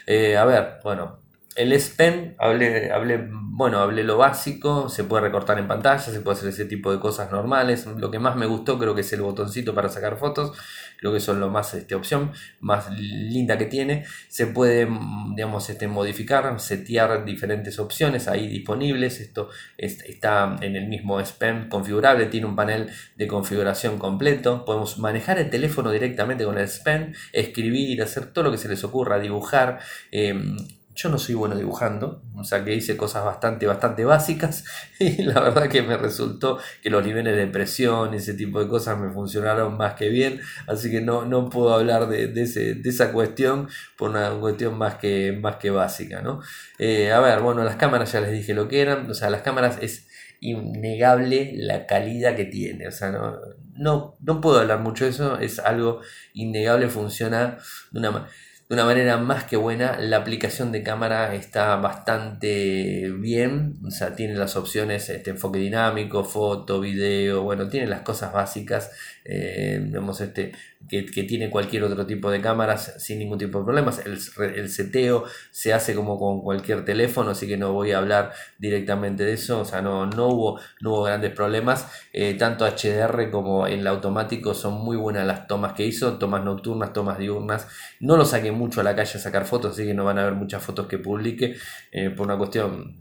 Eh, a ver, bueno, el S Pen, hablé, hablé, bueno, hablé lo básico, se puede recortar en pantalla, se puede hacer ese tipo de cosas normales. Lo que más me gustó creo que es el botoncito para sacar fotos, creo que eso es lo más este, opción más linda que tiene. Se puede, digamos, este, modificar, setear diferentes opciones ahí disponibles. Esto está en el mismo S Pen configurable, tiene un panel de configuración completo. Podemos manejar el teléfono directamente con el S Pen, escribir, hacer todo lo que se les ocurra, dibujar. Em, yo no soy bueno dibujando, o sea que hice cosas bastante, bastante básicas y la verdad que me resultó que los niveles de presión y ese tipo de cosas me funcionaron más que bien, así que no, no puedo hablar de, ese, de esa cuestión por una cuestión más que, más que básica, ¿no? Eh, a ver, bueno, las cámaras ya les dije lo que eran, o sea, las cámaras es innegable la calidad que tiene, o sea, no, no, no puedo hablar mucho de eso, es algo innegable, funciona de una manera de una manera más que buena. La aplicación de cámara está bastante bien, o sea, tiene las opciones este, enfoque dinámico, foto, video, bueno, tiene las cosas básicas, eh, este, que, tiene cualquier otro tipo de cámaras sin ningún tipo de problemas. El, el, seteo se hace como con cualquier teléfono, así que no voy a hablar directamente de eso, o sea, no, no, hubo, no hubo grandes problemas. Eh, tanto HDR como en el automático son muy buenas las tomas que hizo, tomas nocturnas, tomas diurnas. No lo saqué mucho a la calle a sacar fotos, así que no van a ver muchas fotos que publique eh, por una cuestión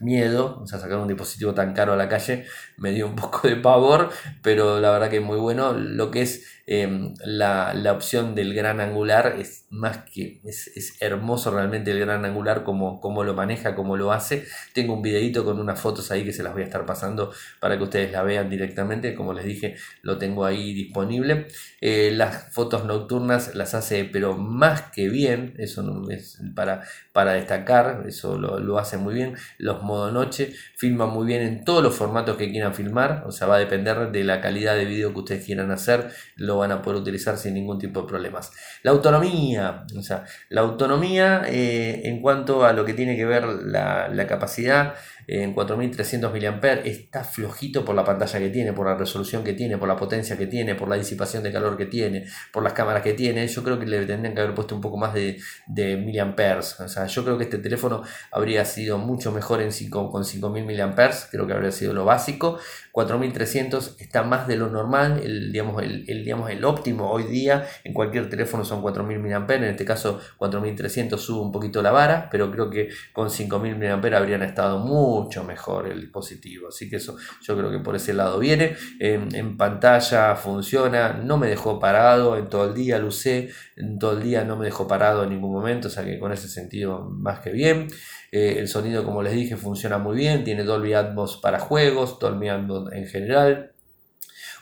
miedo, o sea, sacar un dispositivo tan caro a la calle me dio un poco de pavor, pero la verdad que es muy bueno. Lo que es em, la, opción del gran angular es más que, es, hermoso realmente el gran angular, como, como lo maneja, como lo hace. Tengo un videito con unas fotos ahí que se las voy a estar pasando para que ustedes la vean directamente, como les dije, lo tengo ahí disponible. Eh, las fotos nocturnas las hace, pero más que bien, eso es para, para destacar, eso lo, lo hace muy bien los modo noche, filma muy bien en todos los formatos que quieran filmar, o sea, va a depender de la calidad de video que ustedes quieran hacer, lo van a poder utilizar sin ningún tipo de problemas. La autonomía, o sea, la autonomía eh, en cuanto a lo que tiene que ver la, la capacidad, en 4300 mAh, está flojito por la pantalla que tiene, por la resolución que tiene, por la potencia que tiene, por la disipación de calor que tiene, por las cámaras que tiene. Yo creo que le tendrían que haber puesto un poco más de, de miliamperes. O sea, yo creo que este teléfono habría sido mucho mejor en 5, con 5000 miliamperes, creo que habría sido lo básico. 4300 está más de lo normal, el, digamos, el, digamos, el óptimo hoy día en cualquier teléfono son 4000 mAh, en este caso 4300 sube un poquito la vara, pero creo que con 5000 mAh habrían estado mucho mejor el dispositivo, así que eso yo creo que por ese lado viene, en, pantalla funciona, no me dejó parado en todo el día, lo usé, en todo el día no me dejó parado en ningún momento, o sea que con ese sentido más que bien. Eh, el sonido, como les dije, funciona muy bien. Tiene Dolby Atmos para juegos, Dolby Atmos en general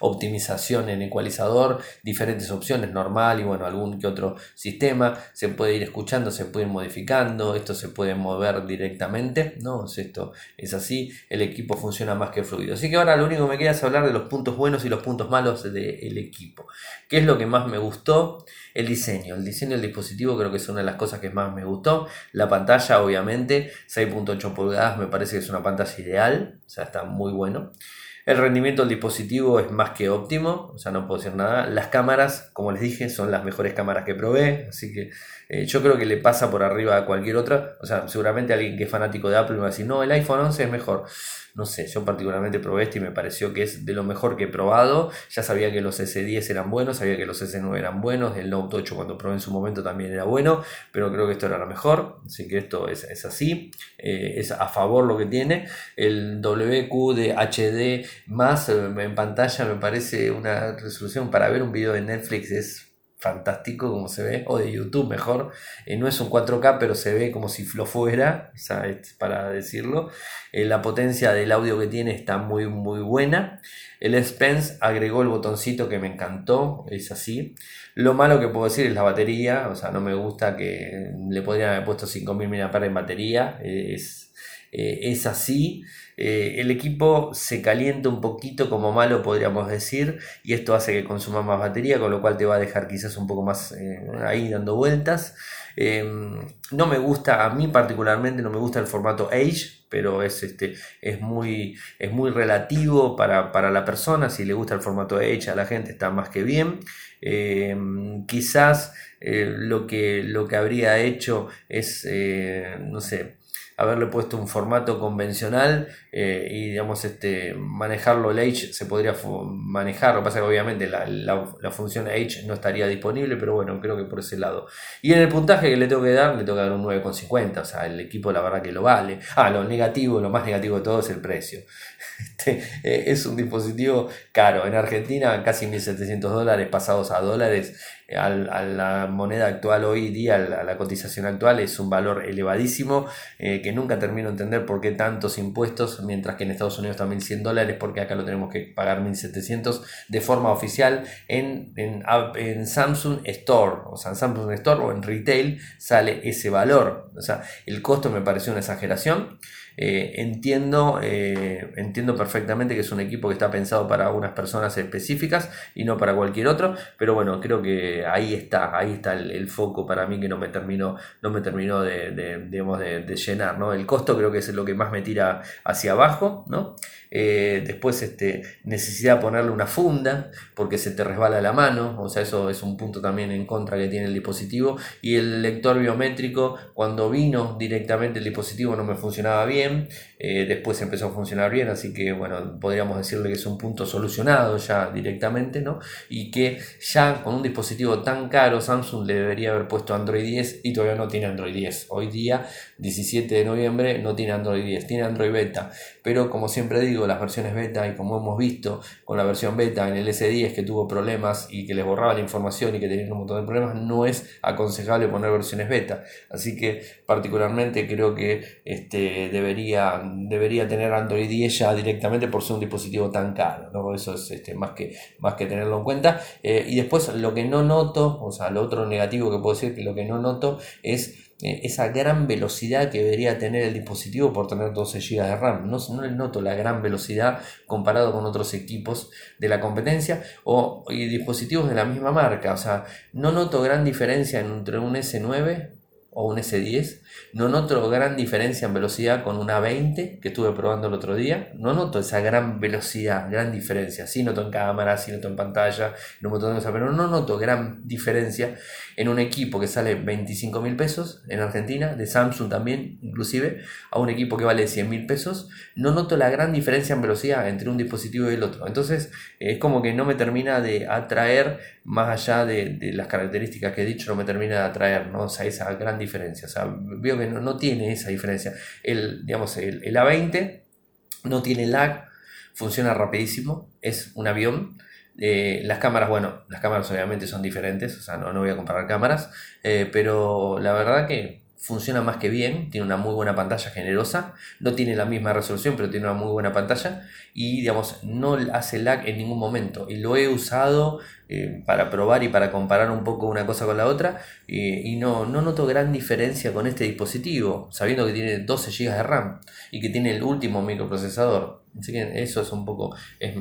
optimización en ecualizador, diferentes opciones, normal y bueno, algún que otro sistema, se puede ir escuchando, se puede ir modificando, esto se puede mover directamente, ¿no? Esto es así, el equipo funciona más que fluido. Así que ahora lo único que me queda es hablar de los puntos buenos y los puntos malos del equipo. ¿Qué es lo que más me gustó? El diseño, el diseño del dispositivo creo que es una de las cosas que más me gustó. La pantalla, obviamente, 6.8 pulgadas me parece que es una pantalla ideal, o sea, está muy bueno. El rendimiento del dispositivo es más que óptimo, o sea, no puedo decir nada. Las cámaras, como les dije, son las mejores cámaras que probé, así que eh, yo creo que le pasa por arriba a cualquier otra. O sea, seguramente alguien que es fanático de Apple me va a decir, no, el iPhone 11 es mejor. No sé, yo particularmente probé este y me pareció que es de lo mejor que he probado. Ya sabía que los S10 eran buenos, sabía que los S9 eran buenos, el Note 8 cuando probé en su momento también era bueno, pero creo que esto era lo mejor. Así que esto es, así, eh, es a favor lo que tiene. El WQ de HD más eh, en pantalla me parece una resolución para ver un video de Netflix es fantástico como se ve, o de YouTube mejor. Eh, no es un 4K, pero se ve como si lo fuera, para decirlo. Eh, la potencia del audio que tiene está muy, muy buena. El Spence agregó el botoncito que me encantó, es así. Lo malo que puedo decir es la batería, o sea, no me gusta que le podrían haber puesto 5000 mAh en batería. Es, es así. Eh, el equipo se calienta un poquito como malo, podríamos decir, y esto hace que consuma más batería, con lo cual te va a dejar quizás un poco más ahí dando vueltas. no me gusta, a mí particularmente no me gusta el formato Age, pero es, este, es, muy, es muy relativo para, para la persona. Si le gusta el formato Age a la gente está más que bien. quizás eh, lo, que, lo que habría hecho es, eh, no sé, haberle puesto un formato convencional eh, y digamos este manejarlo el H se podría manejar. Lo que pasa es que obviamente la, la, función H no estaría disponible pero bueno creo que por ese lado. Y en el puntaje que le tengo que dar le tengo que dar un 9,50 o sea el equipo la verdad que lo vale. Ah lo negativo lo más negativo de todo es el precio. Este, es un dispositivo caro. En Argentina casi 1.700 dólares pasados a dólares a la moneda actual hoy día, a la, cotización actual, es un valor elevadísimo eh, que nunca termino de entender por qué tantos impuestos, mientras que en Estados Unidos también 100 dólares, porque acá lo tenemos que pagar 1.700 de forma oficial en, en, en, Samsung Store, o sea, en Samsung Store o en retail sale ese valor. O sea, el costo me pareció una exageración. Eh, entiendo, eh, entiendo perfectamente que es un equipo que está pensado para unas personas específicas y no para cualquier otro, pero bueno, creo que ahí está, ahí está el, foco para mí que no me terminó, no me terminó de, de, llenar, ¿no? El costo creo que es lo que más me tira hacia abajo, ¿no? Eh, después este, necesidad de ponerle una funda porque se te resbala la mano, o sea, eso es un punto también en contra que tiene el dispositivo. Y el lector biométrico, cuando vino directamente el dispositivo no me funcionaba bien, eh, después empezó a funcionar bien, así que bueno, podríamos decirle que es un punto solucionado ya directamente, ¿no? Y que ya con un dispositivo tan caro Samsung le debería haber puesto Android 10 y todavía no tiene Android 10. Hoy día, 17 de noviembre, no tiene Android 10, tiene Android beta, pero como siempre digo, las versiones beta y como hemos visto con la versión beta en el S10 que tuvo problemas y que les borraba la información y que tenía un montón de problemas, no es aconsejable poner versiones beta. Así que particularmente creo que este, debería, debería tener Android 10 ya directamente por ser un dispositivo tan caro. ¿no? Eso es este, más, que, más que tenerlo en cuenta. Eh, y después lo que no noto, o sea, lo otro negativo que puedo decir que lo que no noto es eh, esa gran velocidad que debería tener el dispositivo por tener 12 GB de RAM. No, no noto la gran velocidad comparado con otros equipos de la competencia o y dispositivos de la misma marca. O sea, no noto gran diferencia entre un S9 o un S10. No noto gran diferencia en velocidad con una 20 que estuve probando el otro día. No noto esa gran velocidad, gran diferencia. Sí noto en cámara, sí noto en pantalla, no pero no noto gran diferencia en un equipo que sale 25 mil pesos en Argentina, de Samsung también, inclusive, a un equipo que vale 100 mil pesos. No noto la gran diferencia en velocidad entre un dispositivo y el otro. Entonces, es como que no me termina de atraer, más allá de, las características que he dicho, no me termina de atraer, ¿no? O sea, esa gran diferencia. Veo que no, tiene esa diferencia. El, digamos, el, A20 no tiene lag, funciona rapidísimo, es un avión. Eh, las cámaras, bueno, las cámaras obviamente son diferentes, o sea, no, no voy a comparar cámaras, eh, pero la verdad que funciona más que bien, tiene una muy buena pantalla generosa, no tiene la misma resolución, pero tiene una muy buena pantalla y digamos, no hace lag en ningún momento. Y lo he usado eh, para probar y para comparar un poco una cosa con la otra eh, y no, no noto gran diferencia con este dispositivo, sabiendo que tiene 12 GB de RAM y que tiene el último microprocesador. Así que eso es un poco,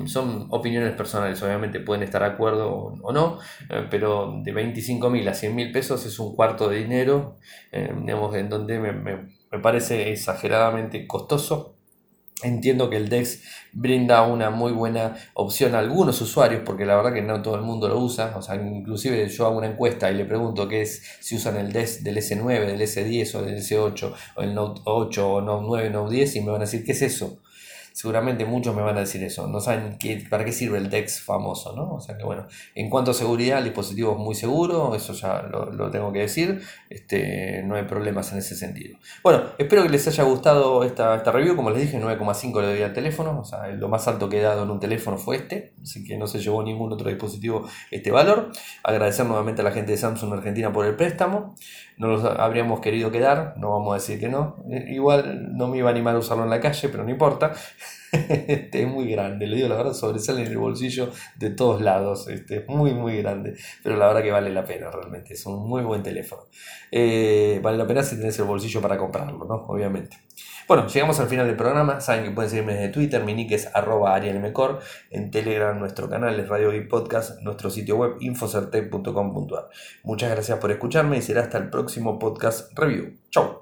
son opiniones personales, obviamente pueden estar de acuerdo o, no, eh, pero de 25 mil a 100 mil pesos es un cuarto de dinero, digamos, en donde me, me parece exageradamente costoso Entiendo que el DEX brinda una muy buena opción a algunos usuarios, porque la verdad que no todo el mundo lo usa. O sea, inclusive yo hago una encuesta y le pregunto qué es si usan el DEX del S9, del S10 o del S8, o el Note 8 o Note 9, Note 10, y me van a decir, ¿qué es eso? Seguramente muchos me van a decir eso, no saben qué, para qué sirve el DEX famoso, ¿no? O sea que bueno, en cuanto a seguridad, el dispositivo es muy seguro, eso ya lo, tengo que decir, este, no hay problemas en ese sentido. Bueno, espero que les haya gustado esta, esta review, como les dije, 9,5 le doy al teléfono, o sea, lo más alto que he dado en un teléfono fue este, así que no se llevó ningún otro dispositivo este valor. Agradecer nuevamente a la gente de Samsung Argentina por el préstamo, no los habríamos querido quedar, no vamos a decir que no, igual no me iba a animar a usarlo en la calle, pero no importa. este, es muy grande, le digo la verdad, sobresale en el bolsillo de todos lados, este, muy muy grande, pero la verdad que vale la pena realmente, es un muy buen teléfono. Eh, vale la pena si tenés el bolsillo para comprarlo, ¿no? Obviamente. Bueno, llegamos al final del programa. Saben que pueden seguirme desde Twitter, mi nick es arroba arielmecor, en Telegram nuestro canal es Radio y Podcast, nuestro sitio web infocertec.com.ar. Muchas gracias por escucharme y será hasta el próximo podcast review. Chau.